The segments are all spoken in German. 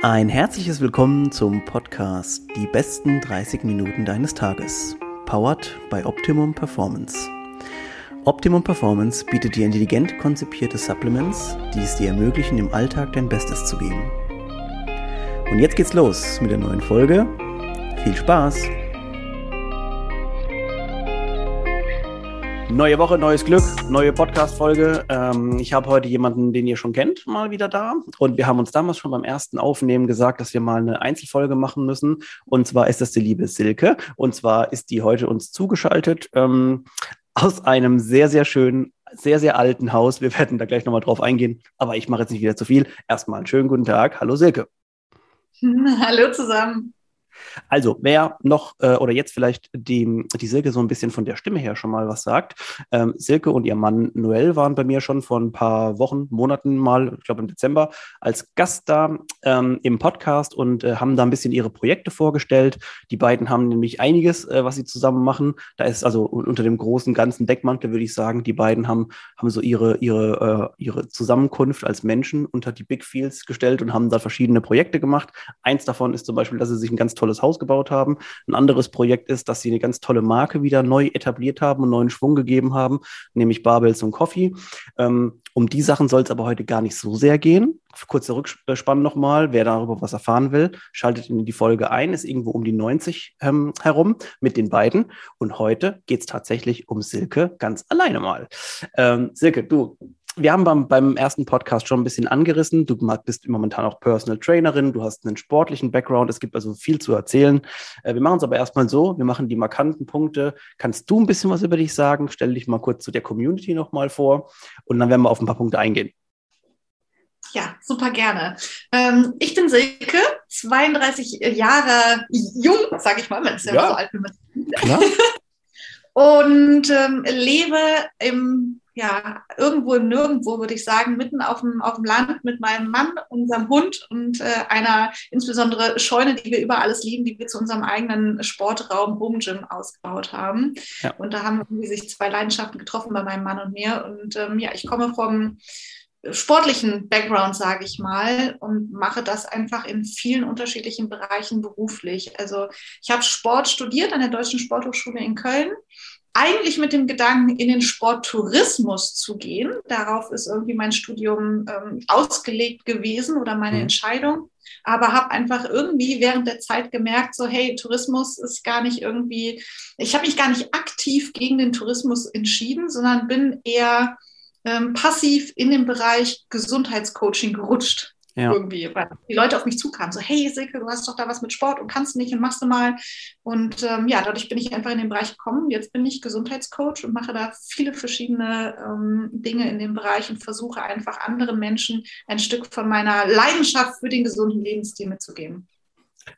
Ein herzliches Willkommen zum Podcast Die besten 30 Minuten deines Tages. Powered by Optimum Performance. Optimum Performance bietet dir intelligent konzipierte Supplements, die es dir ermöglichen, im Alltag dein Bestes zu geben. Und jetzt geht's los mit der neuen Folge. Viel Spaß! Neue Woche, neues Glück, neue Podcast-Folge. Ähm, ich habe heute jemanden, den ihr schon kennt, mal wieder da. Und wir haben uns damals schon beim ersten Aufnehmen gesagt, dass wir mal eine Einzelfolge machen müssen. Und zwar ist das die liebe Silke. Und zwar ist die heute uns zugeschaltet ähm, aus einem sehr, sehr schönen, sehr, sehr alten Haus. Wir werden da gleich nochmal drauf eingehen. Aber ich mache jetzt nicht wieder zu viel. Erstmal einen schönen guten Tag. Hallo Silke. Hallo zusammen. Also, wer noch äh, oder jetzt vielleicht die, die Silke so ein bisschen von der Stimme her schon mal was sagt. Ähm, Silke und ihr Mann Noel waren bei mir schon vor ein paar Wochen, Monaten mal, ich glaube im Dezember, als Gast da ähm, im Podcast und äh, haben da ein bisschen ihre Projekte vorgestellt. Die beiden haben nämlich einiges, äh, was sie zusammen machen. Da ist also unter dem großen ganzen Deckmantel, würde ich sagen, die beiden haben, haben so ihre, ihre, äh, ihre Zusammenkunft als Menschen unter die Big Fields gestellt und haben da verschiedene Projekte gemacht. Eins davon ist zum Beispiel, dass sie sich ein ganz tolles Haus gebaut haben. Ein anderes Projekt ist, dass sie eine ganz tolle Marke wieder neu etabliert haben und neuen Schwung gegeben haben, nämlich Barbels und Coffee. Ähm, um die Sachen soll es aber heute gar nicht so sehr gehen. Kurzer Rückspann nochmal. Wer darüber was erfahren will, schaltet in die Folge ein. Ist irgendwo um die 90 ähm, herum mit den beiden. Und heute geht es tatsächlich um Silke ganz alleine mal. Ähm, Silke, du, wir haben beim, beim ersten Podcast schon ein bisschen angerissen. Du bist momentan auch Personal Trainerin, du hast einen sportlichen Background, es gibt also viel zu erzählen. Äh, wir machen es aber erstmal so, wir machen die markanten Punkte. Kannst du ein bisschen was über dich sagen? Stell dich mal kurz zu der Community nochmal vor und dann werden wir auf ein paar Punkte eingehen. Ja, super gerne. Ähm, ich bin Silke, 32 Jahre jung, sage ich mal, wenn es ja, ja so alt wie Klar. und ähm, lebe im ja, irgendwo im Nirgendwo, würde ich sagen, mitten auf dem, auf dem Land mit meinem Mann, unserem Hund und äh, einer insbesondere Scheune, die wir über alles lieben, die wir zu unserem eigenen Sportraum Home Gym ausgebaut haben. Ja. Und da haben sich zwei Leidenschaften getroffen bei meinem Mann und mir. Und ähm, ja, ich komme vom sportlichen Background, sage ich mal, und mache das einfach in vielen unterschiedlichen Bereichen beruflich. Also ich habe Sport studiert an der Deutschen Sporthochschule in Köln eigentlich mit dem Gedanken, in den Sporttourismus zu gehen. Darauf ist irgendwie mein Studium ähm, ausgelegt gewesen oder meine mhm. Entscheidung. Aber habe einfach irgendwie während der Zeit gemerkt, so hey, Tourismus ist gar nicht irgendwie, ich habe mich gar nicht aktiv gegen den Tourismus entschieden, sondern bin eher ähm, passiv in den Bereich Gesundheitscoaching gerutscht. Ja. Irgendwie, weil die Leute auf mich zukamen, so, hey Silke, du hast doch da was mit Sport und kannst nicht und machst du mal. Und ähm, ja, dadurch bin ich einfach in den Bereich gekommen. Jetzt bin ich Gesundheitscoach und mache da viele verschiedene ähm, Dinge in dem Bereich und versuche einfach anderen Menschen ein Stück von meiner Leidenschaft für den gesunden Lebensstil mitzugeben.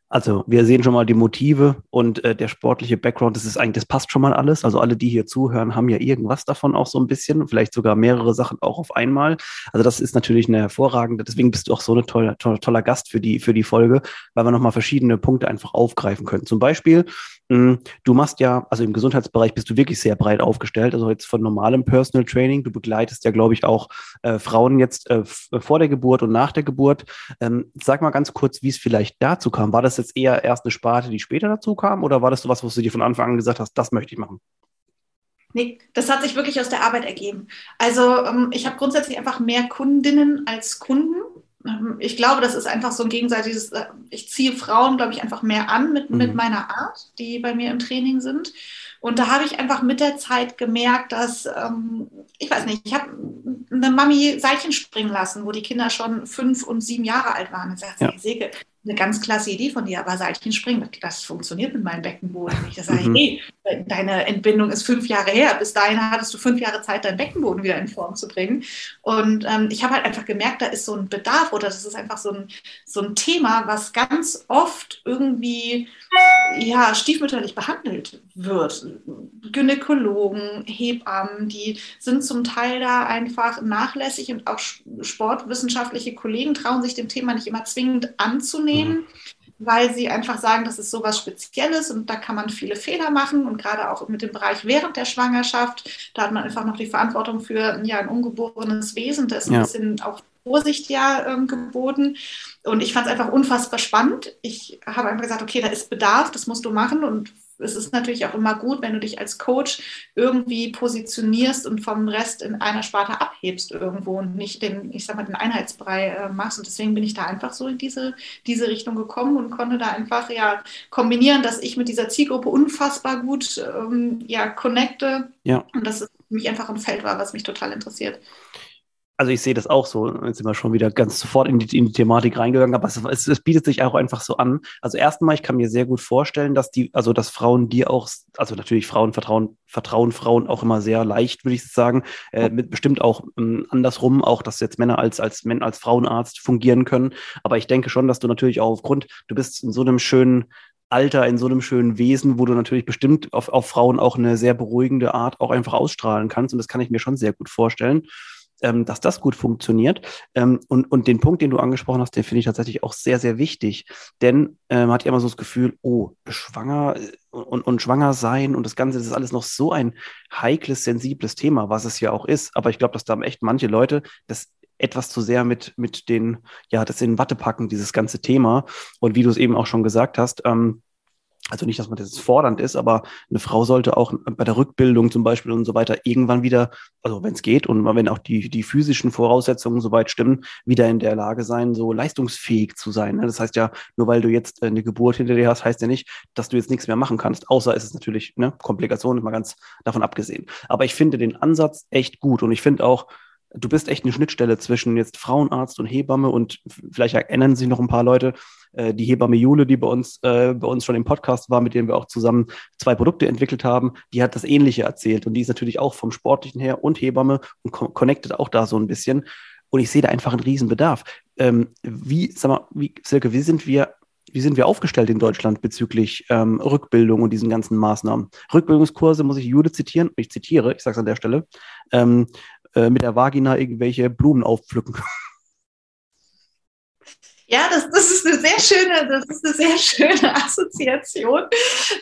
Also wir sehen schon mal die Motive und äh, der sportliche Background, das ist eigentlich, das passt schon mal alles. Also alle, die hier zuhören, haben ja irgendwas davon auch so ein bisschen, vielleicht sogar mehrere Sachen auch auf einmal. Also das ist natürlich eine hervorragende, deswegen bist du auch so ein toller, toller, toller Gast für die, für die Folge, weil wir nochmal verschiedene Punkte einfach aufgreifen können. Zum Beispiel, du machst ja, also im Gesundheitsbereich bist du wirklich sehr breit aufgestellt, also jetzt von normalem Personal Training. Du begleitest ja, glaube ich, auch äh, Frauen jetzt äh, vor der Geburt und nach der Geburt. Ähm, sag mal ganz kurz, wie es vielleicht dazu kam. War das jetzt eher erst eine Sparte, die später dazu kam? Oder war das so was, was du dir von Anfang an gesagt hast, das möchte ich machen? Nee, das hat sich wirklich aus der Arbeit ergeben. Also ähm, ich habe grundsätzlich einfach mehr Kundinnen als Kunden. Ähm, ich glaube, das ist einfach so ein gegenseitiges, äh, ich ziehe Frauen, glaube ich, einfach mehr an mit, mhm. mit meiner Art, die bei mir im Training sind. Und da habe ich einfach mit der Zeit gemerkt, dass, ähm, ich weiß nicht, ich habe eine Mami Seilchen springen lassen, wo die Kinder schon fünf und sieben Jahre alt waren. Und sagt ja. sie, eine ganz klasse Idee von dir, aber Seilchen springen, das funktioniert mit meinem Beckenboden nicht. Das sage ich, mhm. hey, deine Entbindung ist fünf Jahre her. Bis dahin hattest du fünf Jahre Zeit, deinen Beckenboden wieder in Form zu bringen. Und ähm, ich habe halt einfach gemerkt, da ist so ein Bedarf oder das ist einfach so ein, so ein Thema, was ganz oft irgendwie ja, stiefmütterlich behandelt wird. Gynäkologen, Hebammen, die sind zum Teil da einfach nachlässig und auch sportwissenschaftliche Kollegen trauen sich dem Thema nicht immer zwingend anzunehmen. Mhm weil sie einfach sagen, das ist sowas Spezielles und da kann man viele Fehler machen und gerade auch mit dem Bereich während der Schwangerschaft, da hat man einfach noch die Verantwortung für ja, ein ungeborenes Wesen, da ist ein ja. bisschen auch Vorsicht ja ähm, geboten. Und ich fand es einfach unfassbar spannend. Ich habe einfach gesagt, okay, da ist Bedarf, das musst du machen. Und es ist natürlich auch immer gut, wenn du dich als Coach irgendwie positionierst und vom Rest in einer Sparte abhebst irgendwo und nicht den, ich sag mal, den Einheitsbrei äh, machst. Und deswegen bin ich da einfach so in diese, diese Richtung gekommen und konnte da einfach ja kombinieren, dass ich mit dieser Zielgruppe unfassbar gut ähm, ja, connecte. Ja. Und dass es für mich einfach ein Feld war, was mich total interessiert also ich sehe das auch so, jetzt sind wir schon wieder ganz sofort in die, in die Thematik reingegangen, aber es, es, es, bietet sich auch einfach so an. Also erstmal, ich kann mir sehr gut vorstellen, dass die, also dass Frauen dir auch, also natürlich Frauen vertrauen, vertrauen Frauen auch immer sehr leicht, würde ich sagen, äh, mit bestimmt auch ähm, andersrum, auch dass jetzt Männer als, als, als Frauenarzt fungieren können. Aber ich denke schon, dass du natürlich auch aufgrund, du bist in so einem schönen, Alter in so einem schönen Wesen, wo du natürlich bestimmt auf, auf Frauen auch eine sehr beruhigende Art auch einfach ausstrahlen kannst. Und das kann ich mir schon sehr gut vorstellen ähm, dass das gut funktioniert. Ähm, und, und den Punkt, den du angesprochen hast, den finde ich tatsächlich auch sehr, sehr wichtig. Denn äh, man hat ja immer so das Gefühl, oh, schwanger äh, und, und schwanger sein und das Ganze, das ist alles noch so ein heikles, sensibles Thema, was es ja auch ist. Aber ich glaube, dass da echt manche Leute das etwas zu sehr mit, mit den, ja, das in Watte packen, dieses ganze Thema. Und wie du es eben auch schon gesagt hast, ähm, also nicht, dass man das fordernd ist, aber eine Frau sollte auch bei der Rückbildung zum Beispiel und so weiter irgendwann wieder, also wenn es geht und wenn auch die, die physischen Voraussetzungen soweit stimmen, wieder in der Lage sein, so leistungsfähig zu sein. Ne? Das heißt ja, nur weil du jetzt eine Geburt hinter dir hast, heißt ja nicht, dass du jetzt nichts mehr machen kannst, außer es ist natürlich eine Komplikation, mal ganz davon abgesehen. Aber ich finde den Ansatz echt gut und ich finde auch, du bist echt eine Schnittstelle zwischen jetzt Frauenarzt und Hebamme und vielleicht erinnern sich noch ein paar Leute, äh, die Hebamme Jule, die bei uns, äh, bei uns schon im Podcast war, mit dem wir auch zusammen zwei Produkte entwickelt haben, die hat das Ähnliche erzählt. Und die ist natürlich auch vom Sportlichen her und Hebamme und co connected auch da so ein bisschen. Und ich sehe da einfach einen Riesenbedarf. Ähm, wie, sag mal, wie, Silke, wie sind wir wie sind wir aufgestellt in Deutschland bezüglich ähm, Rückbildung und diesen ganzen Maßnahmen? Rückbildungskurse muss ich Jude zitieren, ich zitiere, ich sage es an der Stelle, ähm, äh, mit der Vagina irgendwelche Blumen aufpflücken. Ja, das, das ist eine sehr schöne, das ist eine sehr schöne Assoziation.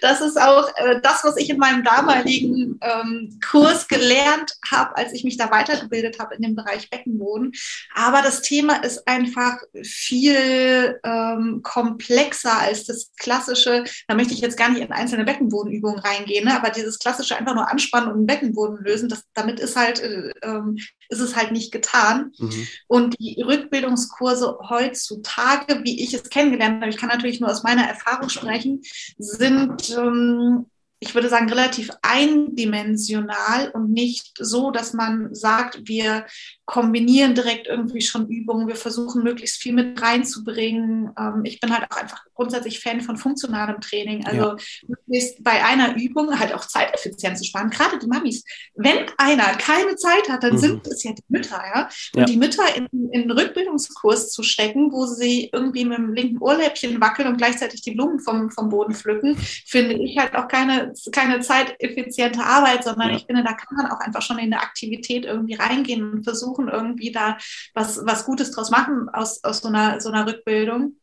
Das ist auch äh, das, was ich in meinem damaligen ähm, Kurs gelernt habe, als ich mich da weitergebildet habe in dem Bereich Beckenboden. Aber das Thema ist einfach viel ähm, komplexer als das klassische. Da möchte ich jetzt gar nicht in einzelne Beckenbodenübungen reingehen, ne? aber dieses klassische einfach nur anspannen und den Beckenboden lösen, das, damit ist halt äh, ähm, ist es halt nicht getan. Mhm. Und die Rückbildungskurse heutzutage, wie ich es kennengelernt habe, ich kann natürlich nur aus meiner Erfahrung sprechen, sind ähm, ich würde sagen, relativ eindimensional und nicht so, dass man sagt, wir kombinieren direkt irgendwie schon Übungen, wir versuchen möglichst viel mit reinzubringen. Ähm, ich bin halt auch einfach grundsätzlich Fan von funktionalem Training. Also ja. möglichst bei einer Übung halt auch Zeiteffizienz zu sparen. Gerade die Mamis. Wenn einer keine Zeit hat, dann mhm. sind es ja die Mütter, ja. Und ja. die Mütter in, in einen Rückbildungskurs zu stecken, wo sie irgendwie mit dem linken Ohrläppchen wackeln und gleichzeitig die Blumen vom, vom Boden pflücken, finde ich halt auch keine, keine zeiteffiziente Arbeit, sondern ja. ich finde, da kann man auch einfach schon in eine Aktivität irgendwie reingehen und versuchen, versuchen, irgendwie da was, was Gutes draus machen aus, aus so, einer, so einer Rückbildung.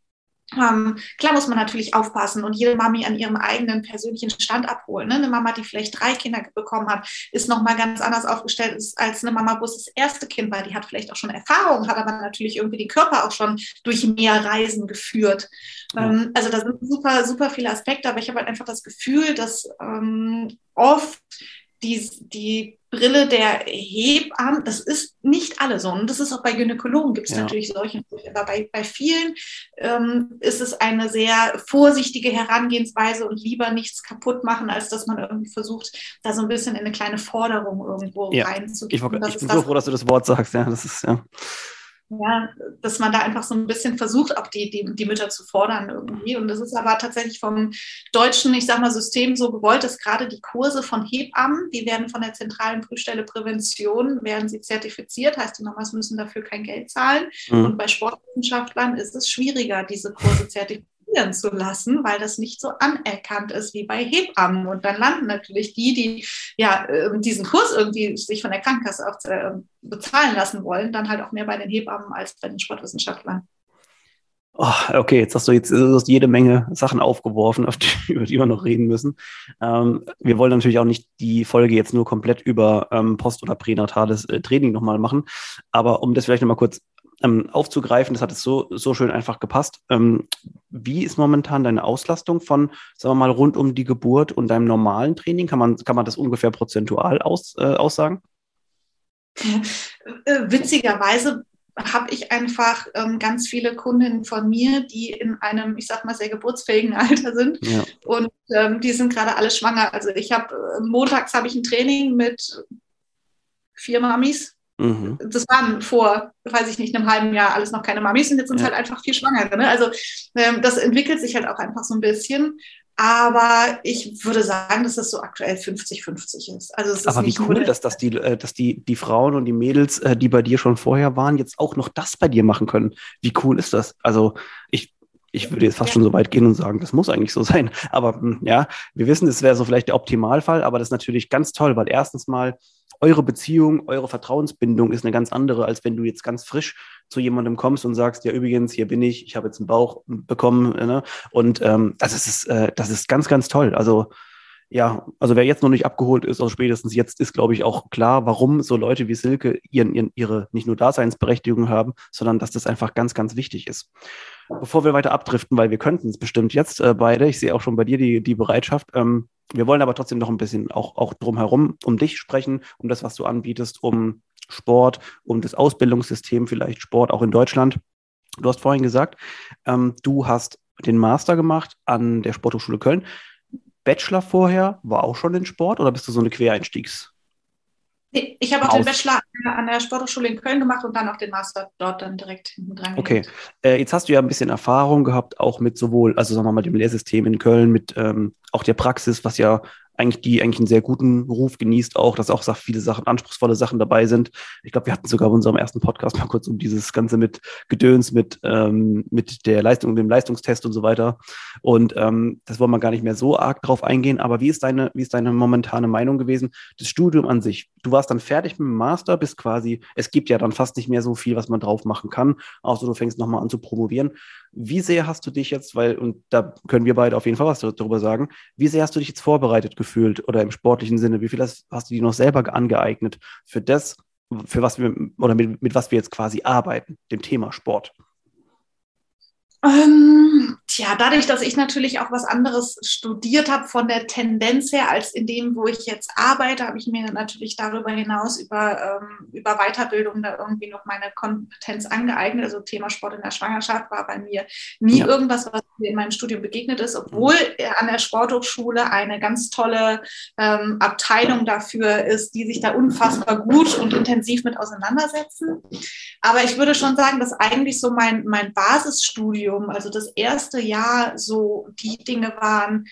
Ähm, klar muss man natürlich aufpassen und jede Mami an ihrem eigenen persönlichen Stand abholen. Ne? Eine Mama, die vielleicht drei Kinder bekommen hat, ist nochmal ganz anders aufgestellt als eine Mama, wo es das erste Kind war. Die hat vielleicht auch schon Erfahrung, hat aber natürlich irgendwie den Körper auch schon durch mehr Reisen geführt. Ja. Ähm, also da sind super, super viele Aspekte, aber ich habe halt einfach das Gefühl, dass ähm, oft die, die Brille der Hebammen, das ist nicht alle so. Und das ist auch bei Gynäkologen gibt es ja. natürlich solche. Aber bei, bei vielen ähm, ist es eine sehr vorsichtige Herangehensweise und lieber nichts kaputt machen, als dass man irgendwie versucht, da so ein bisschen in eine kleine Forderung irgendwo ja. reinzugehen. Ich, ich bin so froh, dass du das Wort sagst. Ja, das ist ja. Ja, dass man da einfach so ein bisschen versucht, auch die, die, die Mütter zu fordern irgendwie. Und das ist aber tatsächlich vom deutschen, ich sag mal, System so gewollt, dass gerade die Kurse von Hebammen, die werden von der zentralen Prüfstelle Prävention, werden sie zertifiziert, heißt die Mamas müssen dafür kein Geld zahlen. Mhm. Und bei Sportwissenschaftlern ist es schwieriger, diese Kurse zertifiziert operieren zu lassen, weil das nicht so anerkannt ist wie bei Hebammen. Und dann landen natürlich die, die ja ähm, diesen Kurs irgendwie sich von der Krankenkasse auch ähm, bezahlen lassen wollen, dann halt auch mehr bei den Hebammen als bei den Sportwissenschaftlern. Oh, okay, jetzt hast du jetzt hast jede Menge Sachen aufgeworfen, auf die, über die wir noch reden müssen. Ähm, wir wollen natürlich auch nicht die Folge jetzt nur komplett über ähm, post- oder pränatales äh, Training nochmal machen. Aber um das vielleicht nochmal kurz ähm, aufzugreifen. Das hat es so, so schön einfach gepasst. Ähm, wie ist momentan deine Auslastung von, sagen wir mal, rund um die Geburt und deinem normalen Training? Kann man, kann man das ungefähr prozentual aus, äh, aussagen? Äh, witzigerweise habe ich einfach ähm, ganz viele Kundinnen von mir, die in einem, ich sag mal, sehr geburtsfähigen Alter sind. Ja. Und ähm, die sind gerade alle schwanger. Also ich habe äh, montags habe ich ein Training mit vier Mamis. Mhm. Das waren vor, weiß ich nicht, einem halben Jahr alles noch keine Mamis und jetzt sind es ja. halt einfach vier Schwangere. Ne? Also ähm, das entwickelt sich halt auch einfach so ein bisschen. Aber ich würde sagen, dass das so aktuell 50-50 ist. Also ist Aber wie cool, dass, dass, die, äh, dass die, die Frauen und die Mädels, äh, die bei dir schon vorher waren, jetzt auch noch das bei dir machen können. Wie cool ist das? Also ich, ich würde jetzt fast ja. schon so weit gehen und sagen, das muss eigentlich so sein. Aber hm, ja, wir wissen, das wäre so vielleicht der Optimalfall, aber das ist natürlich ganz toll, weil erstens mal eure Beziehung, eure Vertrauensbindung ist eine ganz andere, als wenn du jetzt ganz frisch zu jemandem kommst und sagst, ja übrigens, hier bin ich, ich habe jetzt einen Bauch bekommen. Ne? Und ähm, das, ist, äh, das ist ganz, ganz toll. Also ja, also wer jetzt noch nicht abgeholt ist, also spätestens jetzt ist, glaube ich, auch klar, warum so Leute wie Silke ihren, ihren, ihre nicht nur Daseinsberechtigung haben, sondern dass das einfach ganz, ganz wichtig ist. Bevor wir weiter abdriften, weil wir könnten es bestimmt jetzt äh, beide, ich sehe auch schon bei dir die, die Bereitschaft, ähm, wir wollen aber trotzdem noch ein bisschen auch, auch drumherum um dich sprechen, um das, was du anbietest, um Sport, um das Ausbildungssystem, vielleicht Sport auch in Deutschland. Du hast vorhin gesagt, ähm, du hast den Master gemacht an der Sporthochschule Köln. Bachelor vorher war auch schon in Sport oder bist du so eine Quereinstiegs? Ich habe auch den Bachelor an der Sporthochschule in Köln gemacht und dann auch den Master dort dann direkt hinten dran. Okay, äh, jetzt hast du ja ein bisschen Erfahrung gehabt, auch mit sowohl, also sagen wir mal, dem Lehrsystem in Köln, mit ähm, auch der Praxis, was ja eigentlich die eigentlich einen sehr guten Ruf genießt auch, dass auch viele Sachen, anspruchsvolle Sachen dabei sind. Ich glaube, wir hatten sogar in unserem ersten Podcast mal kurz um dieses Ganze mit Gedöns, mit, ähm, mit der Leistung, dem Leistungstest und so weiter. Und ähm, das wollen wir gar nicht mehr so arg drauf eingehen. Aber wie ist deine, wie ist deine momentane Meinung gewesen? Das Studium an sich. Du warst dann fertig mit dem Master, bist quasi, es gibt ja dann fast nicht mehr so viel, was man drauf machen kann, außer du fängst nochmal an zu promovieren. Wie sehr hast du dich jetzt, weil, und da können wir beide auf jeden Fall was darüber sagen, wie sehr hast du dich jetzt vorbereitet gefühlt oder im sportlichen Sinne? Wie viel hast, hast du dir noch selber angeeignet für das, für was wir oder mit, mit was wir jetzt quasi arbeiten, dem Thema Sport? Ähm, tja, dadurch, dass ich natürlich auch was anderes studiert habe von der Tendenz her als in dem, wo ich jetzt arbeite, habe ich mir natürlich darüber hinaus über, ähm, über Weiterbildung da irgendwie noch meine Kompetenz angeeignet. Also Thema Sport in der Schwangerschaft war bei mir nie ja. irgendwas, was mir in meinem Studium begegnet ist, obwohl an der Sporthochschule eine ganz tolle ähm, Abteilung dafür ist, die sich da unfassbar gut und intensiv mit auseinandersetzen. Aber ich würde schon sagen, dass eigentlich so mein, mein Basisstudium Studium, also das erste Jahr, so die Dinge waren,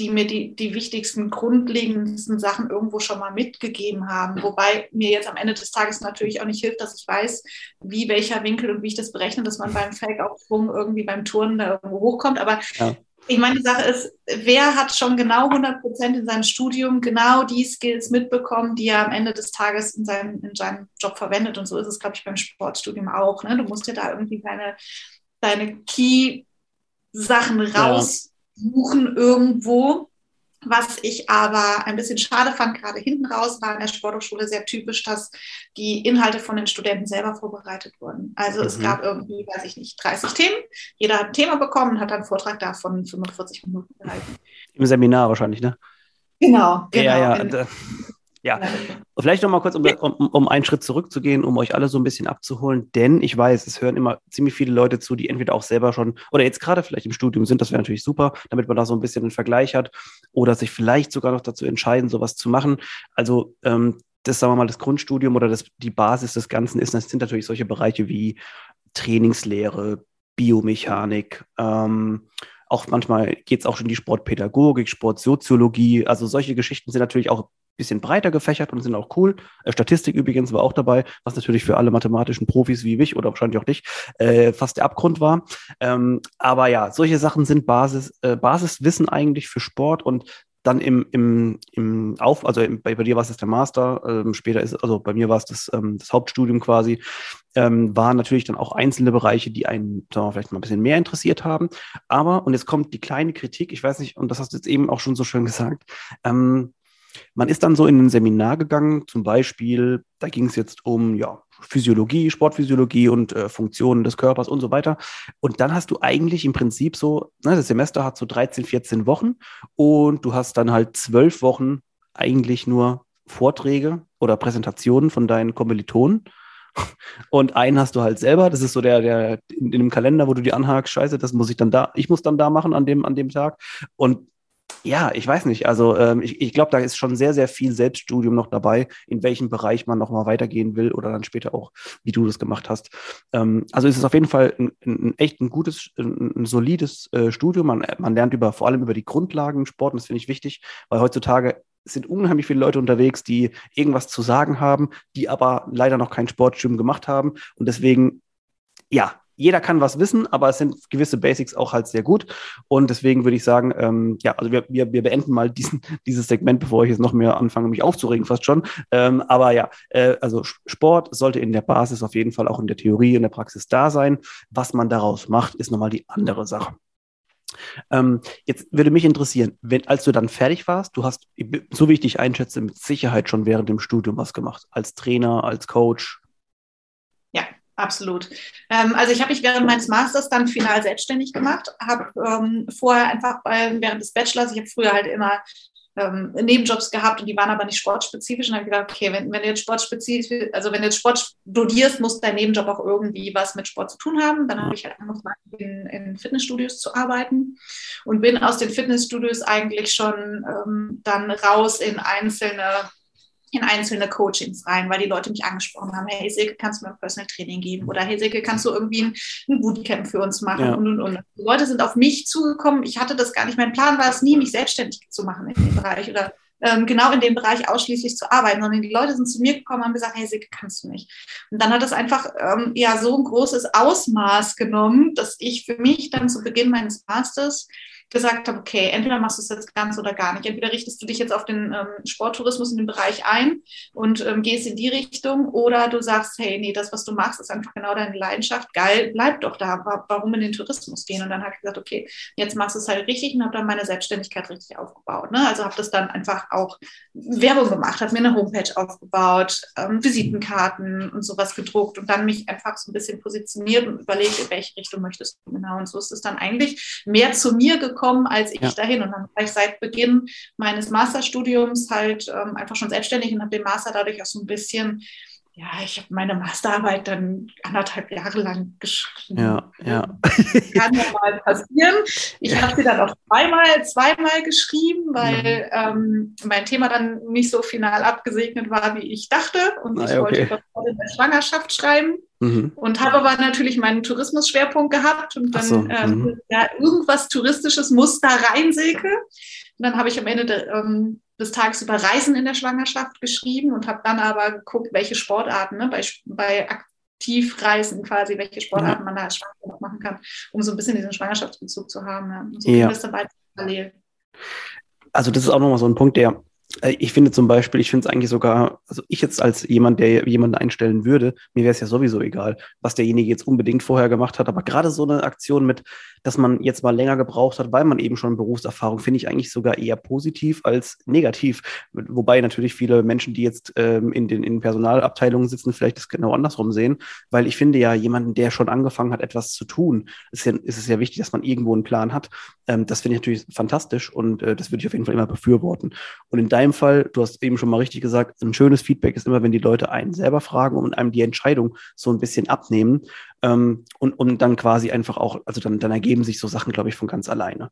die mir die, die wichtigsten, grundlegendsten Sachen irgendwo schon mal mitgegeben haben. Wobei mir jetzt am Ende des Tages natürlich auch nicht hilft, dass ich weiß, wie welcher Winkel und wie ich das berechne, dass man beim Fake-Aufschwung irgendwie beim Turnen da irgendwo hochkommt. Aber ja. ich meine, die Sache ist, wer hat schon genau 100 Prozent in seinem Studium genau die Skills mitbekommen, die er am Ende des Tages in seinem, in seinem Job verwendet? Und so ist es, glaube ich, beim Sportstudium auch. Ne? Du musst ja da irgendwie deine deine Key-Sachen raussuchen ja. irgendwo. Was ich aber ein bisschen schade fand, gerade hinten raus, war in der Sporthochschule sehr typisch, dass die Inhalte von den Studenten selber vorbereitet wurden. Also mhm. es gab irgendwie, weiß ich nicht, 30 Themen. Jeder hat ein Thema bekommen und hat einen Vortrag davon 45 Minuten gehalten. Im Seminar wahrscheinlich, ne? Genau, genau. Ja, ja. Ja, vielleicht noch mal kurz, um, um, um, einen Schritt zurückzugehen, um euch alle so ein bisschen abzuholen, denn ich weiß, es hören immer ziemlich viele Leute zu, die entweder auch selber schon oder jetzt gerade vielleicht im Studium sind, das wäre natürlich super, damit man da so ein bisschen einen Vergleich hat oder sich vielleicht sogar noch dazu entscheiden, sowas zu machen. Also ähm, das, sagen wir mal, das Grundstudium oder das, die Basis des Ganzen ist, das sind natürlich solche Bereiche wie Trainingslehre, Biomechanik, ähm, auch manchmal geht es auch schon in die Sportpädagogik, Sportsoziologie. Also solche Geschichten sind natürlich auch bisschen breiter gefächert und sind auch cool. Äh, Statistik übrigens war auch dabei, was natürlich für alle mathematischen Profis wie mich oder wahrscheinlich auch dich äh, fast der Abgrund war. Ähm, aber ja, solche Sachen sind Basis, äh, Basiswissen eigentlich für Sport und dann im, im, im Auf, also bei, bei dir war es der Master, ähm, später ist, also bei mir war es das, ähm, das Hauptstudium quasi, ähm, waren natürlich dann auch einzelne Bereiche, die einen sagen vielleicht mal ein bisschen mehr interessiert haben. Aber, und jetzt kommt die kleine Kritik, ich weiß nicht, und das hast du jetzt eben auch schon so schön gesagt, ähm, man ist dann so in ein Seminar gegangen, zum Beispiel, da ging es jetzt um ja, Physiologie, Sportphysiologie und äh, Funktionen des Körpers und so weiter. Und dann hast du eigentlich im Prinzip so, ne, das Semester hat so 13, 14 Wochen und du hast dann halt zwölf Wochen eigentlich nur Vorträge oder Präsentationen von deinen Kommilitonen. Und einen hast du halt selber, das ist so der, der in, in dem Kalender, wo du die anhakst, scheiße, das muss ich dann da, ich muss dann da machen an dem, an dem Tag. Und ja, ich weiß nicht. Also ähm, ich, ich glaube, da ist schon sehr, sehr viel Selbststudium noch dabei, in welchem Bereich man nochmal weitergehen will oder dann später auch, wie du das gemacht hast. Ähm, also es ist auf jeden Fall ein, ein echt ein gutes, ein, ein solides äh, Studium. Man, man lernt über vor allem über die Grundlagen Sport und das finde ich wichtig, weil heutzutage sind unheimlich viele Leute unterwegs, die irgendwas zu sagen haben, die aber leider noch kein Sportstudium gemacht haben und deswegen ja, jeder kann was wissen, aber es sind gewisse Basics auch halt sehr gut. Und deswegen würde ich sagen, ähm, ja, also wir, wir, wir beenden mal diesen, dieses Segment, bevor ich jetzt noch mehr anfange, mich aufzuregen, fast schon. Ähm, aber ja, äh, also Sport sollte in der Basis auf jeden Fall auch in der Theorie, in der Praxis da sein. Was man daraus macht, ist nochmal die andere Sache. Ähm, jetzt würde mich interessieren, wenn, als du dann fertig warst, du hast, so wie ich dich einschätze, mit Sicherheit schon während dem Studium was gemacht, als Trainer, als Coach. Ja, Absolut. Ähm, also ich habe mich während meines Masters dann final selbstständig gemacht, habe ähm, vorher einfach bei, während des Bachelors, ich habe früher halt immer ähm, Nebenjobs gehabt und die waren aber nicht sportspezifisch und habe gedacht, okay, wenn, wenn du jetzt sportspezifisch, also wenn du jetzt Sport studierst, muss dein Nebenjob auch irgendwie was mit Sport zu tun haben. Dann habe ich halt angefangen, in, in Fitnessstudios zu arbeiten und bin aus den Fitnessstudios eigentlich schon ähm, dann raus in einzelne in einzelne Coachings rein, weil die Leute mich angesprochen haben, hey Silke, kannst du mir ein Personal Training geben? Oder hey Silke, kannst du irgendwie ein, ein Bootcamp für uns machen? Ja. Und, und, und. Die Leute sind auf mich zugekommen. Ich hatte das gar nicht. Mein Plan war es nie, mich selbstständig zu machen in dem Bereich oder ähm, genau in dem Bereich ausschließlich zu arbeiten, sondern die Leute sind zu mir gekommen und haben gesagt, hey Silke, kannst du nicht. Und dann hat es einfach ähm, ja so ein großes Ausmaß genommen, dass ich für mich dann zu Beginn meines Masters gesagt habe, okay, entweder machst du es jetzt ganz oder gar nicht. Entweder richtest du dich jetzt auf den ähm, Sporttourismus in dem Bereich ein und ähm, gehst in die Richtung oder du sagst, hey, nee, das, was du machst, ist einfach genau deine Leidenschaft. Geil, bleib doch da. Warum in den Tourismus gehen? Und dann habe ich gesagt, okay, jetzt machst du es halt richtig und habe dann meine Selbstständigkeit richtig aufgebaut. Ne? Also habe das dann einfach auch Werbung gemacht, habe mir eine Homepage aufgebaut, ähm, Visitenkarten und sowas gedruckt und dann mich einfach so ein bisschen positioniert und überlegt, in welche Richtung möchtest du genau. Und so ist es dann eigentlich mehr zu mir gekommen gekommen als ich ja. dahin. Und dann war ich seit Beginn meines Masterstudiums halt ähm, einfach schon selbstständig und habe den Master dadurch auch so ein bisschen ja, ich habe meine Masterarbeit dann anderthalb Jahre lang geschrieben. Ja, ja. Kann ja mal passieren. Ich ja. habe sie dann auch zweimal, zweimal geschrieben, weil mhm. ähm, mein Thema dann nicht so final abgesegnet war, wie ich dachte. Und ah, ich okay. wollte das in der Schwangerschaft schreiben. Mhm. Und habe aber natürlich meinen Tourismus-Schwerpunkt gehabt und dann so, ähm, mhm. ja, irgendwas Touristisches muss da rein, Silke. Und dann habe ich am Ende de, ähm, des Tages über Reisen in der Schwangerschaft geschrieben und habe dann aber geguckt, welche Sportarten, ne, bei, bei Aktivreisen quasi, welche Sportarten ja. man da als Schwanger machen kann, um so ein bisschen diesen Schwangerschaftsbezug zu haben. Ja. so ja. Also das ist auch nochmal so ein Punkt, der äh, ich finde zum Beispiel, ich finde es eigentlich sogar, also ich jetzt als jemand, der jemanden einstellen würde, mir wäre es ja sowieso egal, was derjenige jetzt unbedingt vorher gemacht hat. Aber gerade so eine Aktion mit, dass man jetzt mal länger gebraucht hat, weil man eben schon Berufserfahrung, finde ich eigentlich sogar eher positiv als negativ. Wobei natürlich viele Menschen, die jetzt ähm, in den in Personalabteilungen sitzen, vielleicht das genau andersrum sehen. Weil ich finde ja, jemanden, der schon angefangen hat, etwas zu tun, ist, ja, ist es ja wichtig, dass man irgendwo einen Plan hat. Ähm, das finde ich natürlich fantastisch und äh, das würde ich auf jeden Fall immer befürworten. Und in deinem Fall, du hast eben schon mal richtig gesagt, ein schönes Feedback ist immer, wenn die Leute einen selber fragen und einem die Entscheidung so ein bisschen abnehmen ähm, und, und dann quasi einfach auch, also dann, dann ergeben sich so Sachen, glaube ich, von ganz alleine.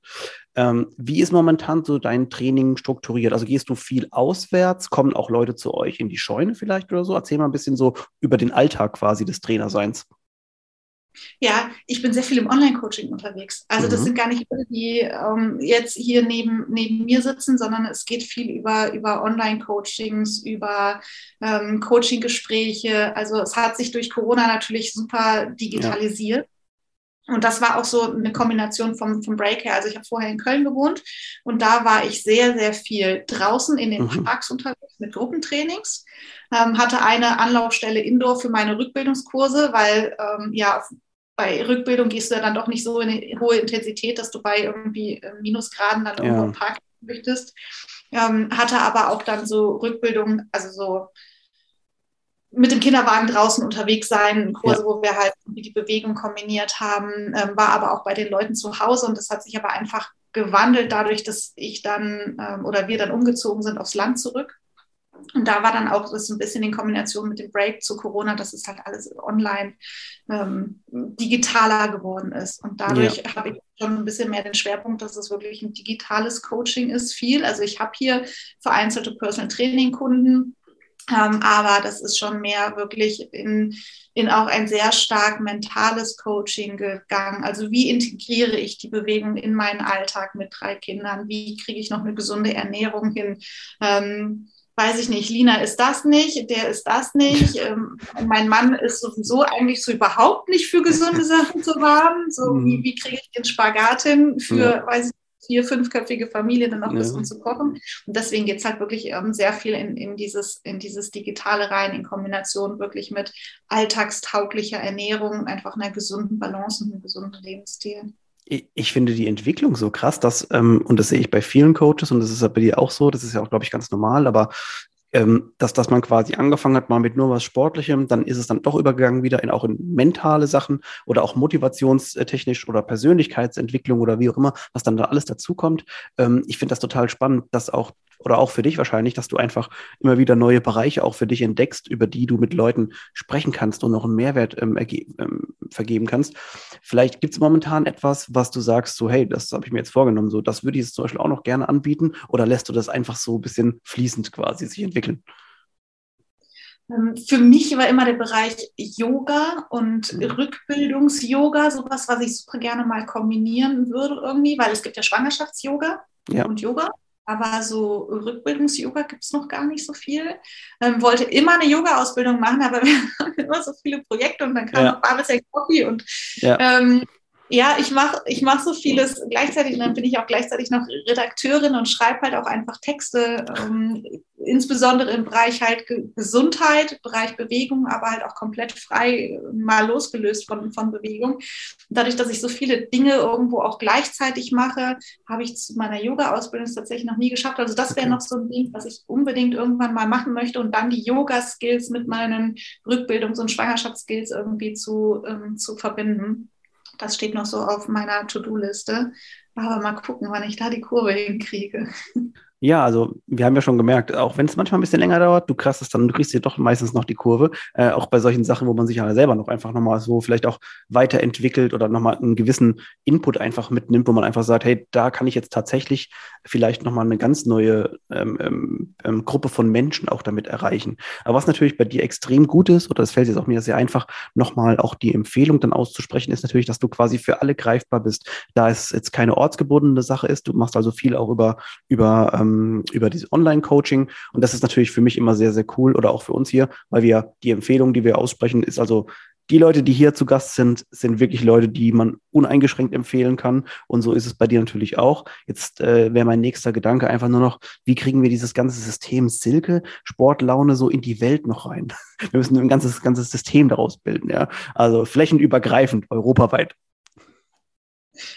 Ähm, wie ist momentan so dein Training strukturiert? Also gehst du viel auswärts? Kommen auch Leute zu euch in die Scheune vielleicht oder so? Erzähl mal ein bisschen so über den Alltag quasi des Trainerseins. Ja, ich bin sehr viel im Online-Coaching unterwegs. Also das mhm. sind gar nicht Leute, die ähm, jetzt hier neben, neben mir sitzen, sondern es geht viel über, über Online-Coachings, über ähm, Coaching-Gespräche. Also es hat sich durch Corona natürlich super digitalisiert. Ja. Und das war auch so eine Kombination vom, vom Break her. Also ich habe vorher in Köln gewohnt und da war ich sehr, sehr viel draußen in den mhm. Parks unterwegs mit Gruppentrainings. Ähm, hatte eine Anlaufstelle Indoor für meine Rückbildungskurse, weil ähm, ja bei Rückbildung gehst du ja dann doch nicht so in eine hohe Intensität, dass du bei irgendwie äh, Minusgraden dann irgendwo ja. im Park möchtest. ähm, hatte aber auch dann so Rückbildung, also so mit dem Kinderwagen draußen unterwegs sein, Kurse, ja. wo wir halt die Bewegung kombiniert haben, ähm, war aber auch bei den Leuten zu Hause und das hat sich aber einfach gewandelt dadurch, dass ich dann ähm, oder wir dann umgezogen sind aufs Land zurück. Und da war dann auch das ein bisschen in Kombination mit dem Break zu Corona, dass es halt alles online ähm, digitaler geworden ist. Und dadurch ja. habe ich schon ein bisschen mehr den Schwerpunkt, dass es wirklich ein digitales Coaching ist, viel. Also ich habe hier vereinzelte Personal Training Kunden, ähm, aber das ist schon mehr wirklich in, in auch ein sehr stark mentales Coaching gegangen. Also wie integriere ich die Bewegung in meinen Alltag mit drei Kindern? Wie kriege ich noch eine gesunde Ernährung hin? Ähm, weiß ich nicht, Lina ist das nicht, der ist das nicht. Ähm, mein Mann ist sowieso eigentlich so überhaupt nicht für gesunde Sachen zu haben. So, mhm. wie, wie kriege ich den Spagat hin für, ja. weiß ich vier, fünfköpfige Familie dann noch ja. gesund zu kochen. Und deswegen geht es halt wirklich ähm, sehr viel in, in, dieses, in dieses Digitale rein, in Kombination wirklich mit alltagstauglicher Ernährung, einfach einer gesunden Balance und einem gesunden Lebensstil ich finde die Entwicklung so krass, dass, ähm, und das sehe ich bei vielen Coaches, und das ist ja bei dir auch so, das ist ja auch, glaube ich, ganz normal, aber ähm, dass, dass man quasi angefangen hat, mal mit nur was Sportlichem, dann ist es dann doch übergegangen wieder in auch in mentale Sachen oder auch motivationstechnisch oder Persönlichkeitsentwicklung oder wie auch immer, was dann da alles dazukommt. Ähm, ich finde das total spannend, dass auch oder auch für dich wahrscheinlich, dass du einfach immer wieder neue Bereiche auch für dich entdeckst, über die du mit Leuten sprechen kannst und noch einen Mehrwert ähm, ähm, vergeben kannst. Vielleicht gibt es momentan etwas, was du sagst, so hey, das habe ich mir jetzt vorgenommen, so das würde ich jetzt zum Beispiel auch noch gerne anbieten oder lässt du das einfach so ein bisschen fließend quasi sich entwickeln? Ähm, für mich war immer der Bereich Yoga und mhm. Rückbildungs-Yoga sowas, was ich super gerne mal kombinieren würde irgendwie, weil es gibt ja Schwangerschafts-Yoga ja. und Yoga aber so Rückbildungs-Yoga gibt es noch gar nicht so viel. Ähm, wollte immer eine Yoga-Ausbildung machen, aber wir haben immer so viele Projekte und dann kam ja. noch Barbara Coffee und ja. ähm, ja, ich mache ich mach so vieles gleichzeitig und dann bin ich auch gleichzeitig noch Redakteurin und schreibe halt auch einfach Texte, ähm, insbesondere im Bereich halt Gesundheit, Bereich Bewegung, aber halt auch komplett frei, mal losgelöst von, von Bewegung. Dadurch, dass ich so viele Dinge irgendwo auch gleichzeitig mache, habe ich zu meiner Yoga-Ausbildung tatsächlich noch nie geschafft. Also das wäre okay. noch so ein Ding, was ich unbedingt irgendwann mal machen möchte und dann die Yoga-Skills mit meinen Rückbildungs- und Schwangerschaftsskills irgendwie zu, ähm, zu verbinden. Das steht noch so auf meiner To-Do-Liste. Aber mal gucken, wann ich da die Kurve hinkriege. Ja, also wir haben ja schon gemerkt, auch wenn es manchmal ein bisschen länger dauert, du kriegst es dann, du kriegst dir doch meistens noch die Kurve. Äh, auch bei solchen Sachen, wo man sich ja selber noch einfach nochmal so vielleicht auch weiterentwickelt oder nochmal einen gewissen Input einfach mitnimmt, wo man einfach sagt, hey, da kann ich jetzt tatsächlich vielleicht nochmal eine ganz neue ähm, ähm, ähm, Gruppe von Menschen auch damit erreichen. Aber was natürlich bei dir extrem gut ist, oder das fällt jetzt auch mir sehr einfach, nochmal auch die Empfehlung dann auszusprechen, ist natürlich, dass du quasi für alle greifbar bist, da es jetzt keine ortsgebundene Sache ist. Du machst also viel auch über, über ähm, ähm, über dieses Online-Coaching. Und das ist natürlich für mich immer sehr, sehr cool oder auch für uns hier, weil wir die Empfehlung, die wir aussprechen, ist also die Leute, die hier zu Gast sind, sind wirklich Leute, die man uneingeschränkt empfehlen kann. Und so ist es bei dir natürlich auch. Jetzt äh, wäre mein nächster Gedanke einfach nur noch, wie kriegen wir dieses ganze System Silke, Sportlaune so in die Welt noch rein? Wir müssen ein ganzes, ganzes System daraus bilden, ja. Also flächenübergreifend, europaweit.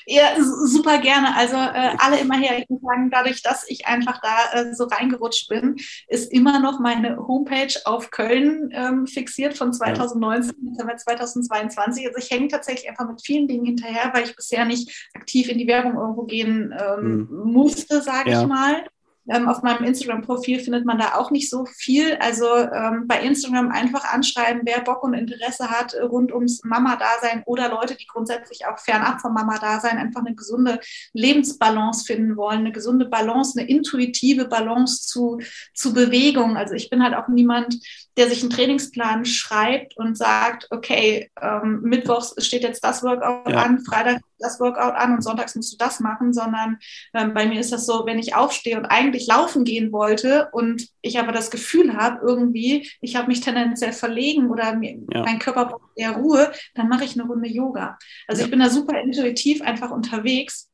Ja, super gerne. Also äh, alle immer her. Ich muss sagen, dadurch, dass ich einfach da äh, so reingerutscht bin, ist immer noch meine Homepage auf Köln ähm, fixiert von 2019 ja. 2022. Also ich hänge tatsächlich einfach mit vielen Dingen hinterher, weil ich bisher nicht aktiv in die Werbung irgendwo gehen ähm, mhm. musste, sage ja. ich mal. Ähm, auf meinem Instagram-Profil findet man da auch nicht so viel. Also ähm, bei Instagram einfach anschreiben, wer Bock und Interesse hat rund ums Mama-Dasein oder Leute, die grundsätzlich auch fernab vom Mama-Dasein einfach eine gesunde Lebensbalance finden wollen, eine gesunde Balance, eine intuitive Balance zu, zu Bewegung. Also ich bin halt auch niemand, der sich einen Trainingsplan schreibt und sagt, okay, ähm, Mittwochs steht jetzt das Workout ja. an, Freitag das Workout an und sonntags musst du das machen, sondern ähm, bei mir ist das so, wenn ich aufstehe und eigentlich laufen gehen wollte und ich aber das Gefühl habe, irgendwie, ich habe mich tendenziell verlegen oder mir, ja. mein Körper braucht eher Ruhe, dann mache ich eine Runde Yoga. Also ja. ich bin da super intuitiv einfach unterwegs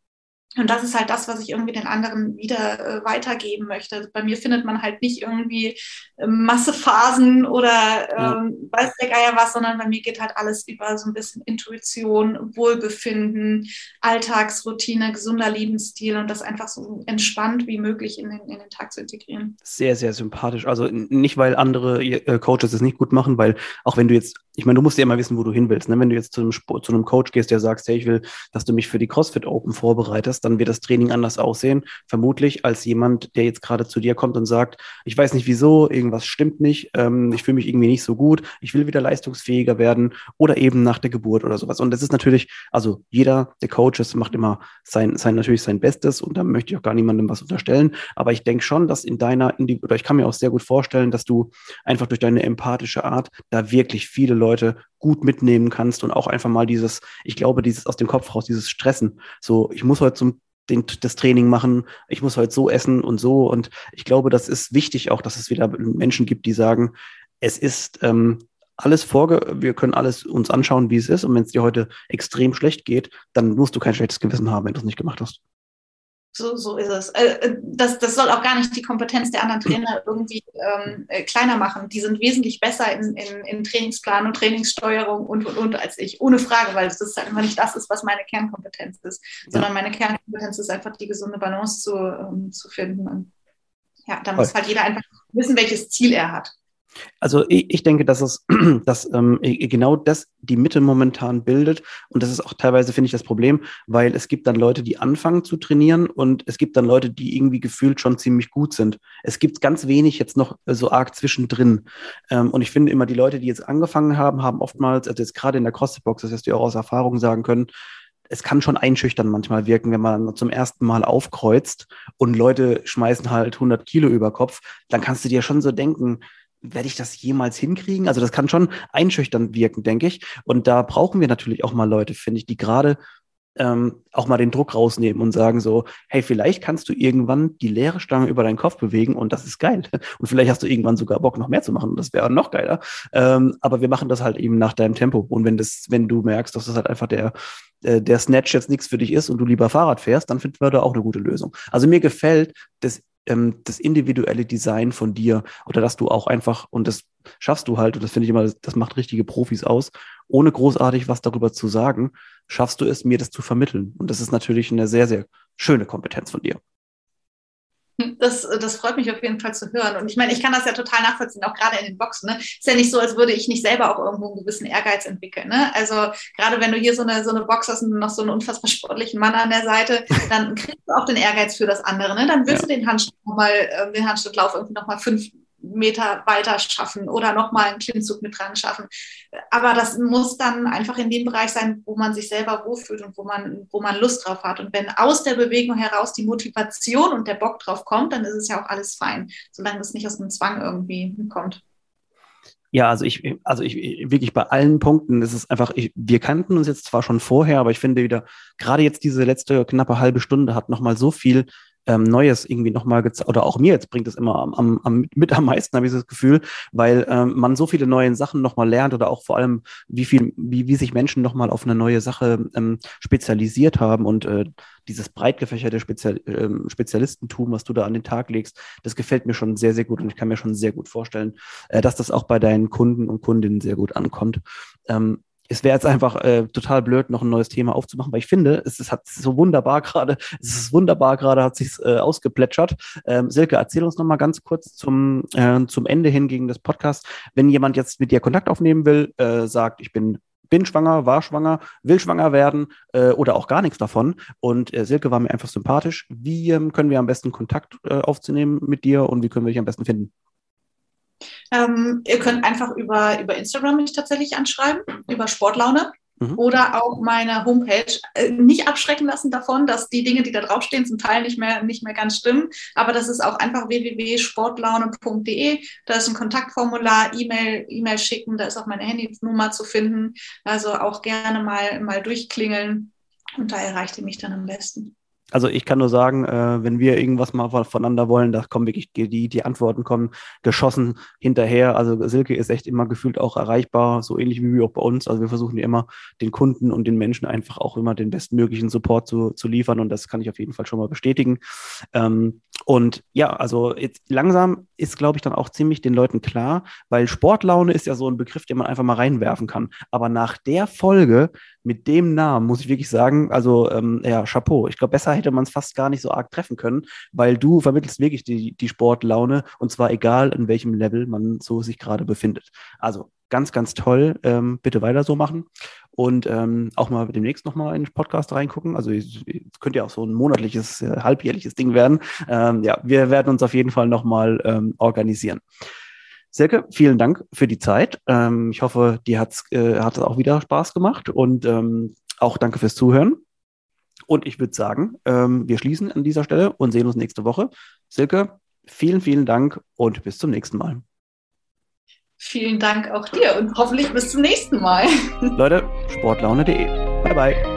Und das ist halt das, was ich irgendwie den anderen wieder äh, weitergeben möchte. Bei mir findet man halt nicht irgendwie äh, Massephasen oder ähm, weiß der Geier was, sondern bei mir geht halt alles über so ein bisschen Intuition, Wohlbefinden, Alltagsroutine, gesunder Lebensstil und das einfach so entspannt wie möglich in den, in den Tag zu integrieren. Sehr, sehr sympathisch. Also nicht, weil andere äh, Coaches es nicht gut machen, weil auch wenn du jetzt, ich meine, du musst ja immer wissen, wo du hin willst. Ne? Wenn du jetzt zu einem, Sport, zu einem Coach gehst, der sagt, hey, ich will, dass du mich für die CrossFit Open vorbereitest, dann wird das Training anders aussehen, vermutlich, als jemand, der jetzt gerade zu dir kommt und sagt, ich weiß nicht wieso, irgendwas stimmt nicht, ähm, ich fühle mich irgendwie nicht so gut, ich will wieder leistungsfähiger werden oder eben nach der Geburt oder sowas. Und das ist natürlich, also jeder der Coaches macht immer sein, sein natürlich sein Bestes und da möchte ich auch gar niemandem was unterstellen. Aber ich denke schon, dass in deiner, oder ich kann mir auch sehr gut vorstellen, dass du einfach durch deine empathische Art da wirklich viele Leute gut mitnehmen kannst und auch einfach mal dieses, ich glaube, dieses aus dem Kopf raus, dieses Stressen. So, ich muss heute zum den, das Training machen, ich muss heute so essen und so. Und ich glaube, das ist wichtig auch, dass es wieder Menschen gibt, die sagen, es ist ähm, alles vorge, wir können alles uns anschauen, wie es ist. Und wenn es dir heute extrem schlecht geht, dann musst du kein schlechtes Gewissen haben, wenn du es nicht gemacht hast. So, so ist es. Äh, äh, das, das soll auch gar nicht die Kompetenz der anderen Trainer irgendwie ähm, äh, kleiner machen. Die sind wesentlich besser in, in, in Trainingsplan und Trainingssteuerung und, und, und als ich, ohne Frage, weil das halt immer nicht das ist, was meine Kernkompetenz ist, sondern meine Kernkompetenz ist einfach die gesunde Balance zu, ähm, zu finden. Und ja, da muss halt jeder einfach wissen, welches Ziel er hat. Also ich, ich, denke, dass es dass, ähm, genau das die Mitte momentan bildet. Und das ist auch teilweise, finde ich, das Problem, weil es gibt dann Leute, die anfangen zu trainieren und es gibt dann Leute, die irgendwie gefühlt schon ziemlich gut sind. Es gibt ganz wenig jetzt noch so arg zwischendrin. Ähm, und ich finde immer, die Leute, die jetzt angefangen haben, haben oftmals, also jetzt gerade in der CrossFit-Box, das wirst du auch aus Erfahrung sagen können, es kann schon einschüchtern manchmal wirken, wenn man zum ersten Mal aufkreuzt und Leute schmeißen halt 100 Kilo über Kopf, dann kannst du dir schon so denken, werde ich das jemals hinkriegen? Also das kann schon einschüchtern wirken, denke ich. Und da brauchen wir natürlich auch mal Leute, finde ich, die gerade ähm, auch mal den Druck rausnehmen und sagen so, hey, vielleicht kannst du irgendwann die leere Stange über deinen Kopf bewegen und das ist geil. Und vielleicht hast du irgendwann sogar Bock, noch mehr zu machen. Das wäre noch geiler. Ähm, aber wir machen das halt eben nach deinem Tempo. Und wenn das, wenn du merkst, dass das halt einfach der, äh, der Snatch jetzt nichts für dich ist und du lieber Fahrrad fährst, dann finden wir da auch eine gute Lösung. Also mir gefällt das ähm, das individuelle Design von dir oder dass du auch einfach, und das schaffst du halt, und das finde ich immer, das macht richtige Profis aus, ohne großartig was darüber zu sagen, schaffst du es, mir das zu vermitteln. Und das ist natürlich eine sehr, sehr schöne Kompetenz von dir. Das, das freut mich auf jeden Fall zu hören. Und ich meine, ich kann das ja total nachvollziehen, auch gerade in den Boxen. Ne? Ist ja nicht so, als würde ich nicht selber auch irgendwo einen gewissen Ehrgeiz entwickeln. Ne? Also gerade wenn du hier so eine, so eine Box hast und noch so einen unfassbar sportlichen Mann an der Seite, dann kriegst du auch den Ehrgeiz für das andere. Ne? Dann willst ja. du den Handstand nochmal, äh, den Handstandlauf irgendwie nochmal fünf Meter weiter schaffen oder nochmal einen Klimmzug mit dran schaffen. Aber das muss dann einfach in dem Bereich sein, wo man sich selber wohlfühlt und wo man, wo man Lust drauf hat. Und wenn aus der Bewegung heraus die Motivation und der Bock drauf kommt, dann ist es ja auch alles fein, solange das nicht aus einem Zwang irgendwie kommt. Ja, also ich, also ich wirklich bei allen Punkten ist es einfach, ich, wir kannten uns jetzt zwar schon vorher, aber ich finde wieder, gerade jetzt diese letzte knappe halbe Stunde hat nochmal so viel ähm, Neues irgendwie nochmal gezeigt, oder auch mir jetzt bringt es immer am, am, am, mit am meisten, habe ich das Gefühl, weil ähm, man so viele neue Sachen nochmal lernt oder auch vor allem, wie viel, wie, wie sich Menschen nochmal auf eine neue Sache ähm, spezialisiert haben und äh, dieses breit gefächerte Spezial, ähm, Spezialistentum, was du da an den Tag legst, das gefällt mir schon sehr, sehr gut und ich kann mir schon sehr gut vorstellen, äh, dass das auch bei deinen Kunden und Kundinnen sehr gut ankommt. Ähm, es wäre jetzt einfach äh, total blöd, noch ein neues Thema aufzumachen, weil ich finde, es, es hat so wunderbar gerade, es ist wunderbar gerade, hat sich äh, ausgeplätschert. Ähm, Silke, erzähl uns noch mal ganz kurz zum, äh, zum Ende hin gegen das Podcast. Wenn jemand jetzt mit dir Kontakt aufnehmen will, äh, sagt, ich bin bin schwanger, war schwanger, will schwanger werden äh, oder auch gar nichts davon. Und äh, Silke war mir einfach sympathisch. Wie ähm, können wir am besten Kontakt äh, aufzunehmen mit dir und wie können wir dich am besten finden? Ähm, ihr könnt einfach über, über Instagram mich tatsächlich anschreiben, über Sportlaune. Mhm. Oder auch meine Homepage. Äh, nicht abschrecken lassen davon, dass die Dinge, die da draufstehen, zum Teil nicht mehr, nicht mehr ganz stimmen. Aber das ist auch einfach www.sportlaune.de. Da ist ein Kontaktformular, E-Mail, E-Mail schicken, da ist auch meine Handynummer zu finden. Also auch gerne mal, mal durchklingeln. Und da erreicht ihr mich dann am besten. Also ich kann nur sagen, äh, wenn wir irgendwas mal voneinander wollen, da kommen wirklich die, die Antworten kommen geschossen hinterher. Also Silke ist echt immer gefühlt auch erreichbar, so ähnlich wie auch bei uns. Also wir versuchen immer den Kunden und den Menschen einfach auch immer den bestmöglichen Support zu, zu liefern und das kann ich auf jeden Fall schon mal bestätigen. Ähm, und ja, also jetzt langsam ist, glaube ich, dann auch ziemlich den Leuten klar, weil Sportlaune ist ja so ein Begriff, den man einfach mal reinwerfen kann. Aber nach der Folge mit dem Namen muss ich wirklich sagen, also ähm, ja, Chapeau. Ich glaube, besser hätte man es fast gar nicht so arg treffen können, weil du vermittelst wirklich die, die Sportlaune und zwar egal, in welchem Level man so sich gerade befindet. Also ganz, ganz toll. Ähm, bitte weiter so machen und ähm, auch mal demnächst nochmal in den Podcast reingucken. Also könnte ja auch so ein monatliches, äh, halbjährliches Ding werden. Ähm, ja, wir werden uns auf jeden Fall nochmal ähm, organisieren. Silke, vielen Dank für die Zeit. Ähm, ich hoffe, dir äh, hat es auch wieder Spaß gemacht und ähm, auch danke fürs Zuhören. Und ich würde sagen, ähm, wir schließen an dieser Stelle und sehen uns nächste Woche. Silke, vielen, vielen Dank und bis zum nächsten Mal. Vielen Dank auch dir und hoffentlich bis zum nächsten Mal. Leute, sportlaune.de. Bye, bye.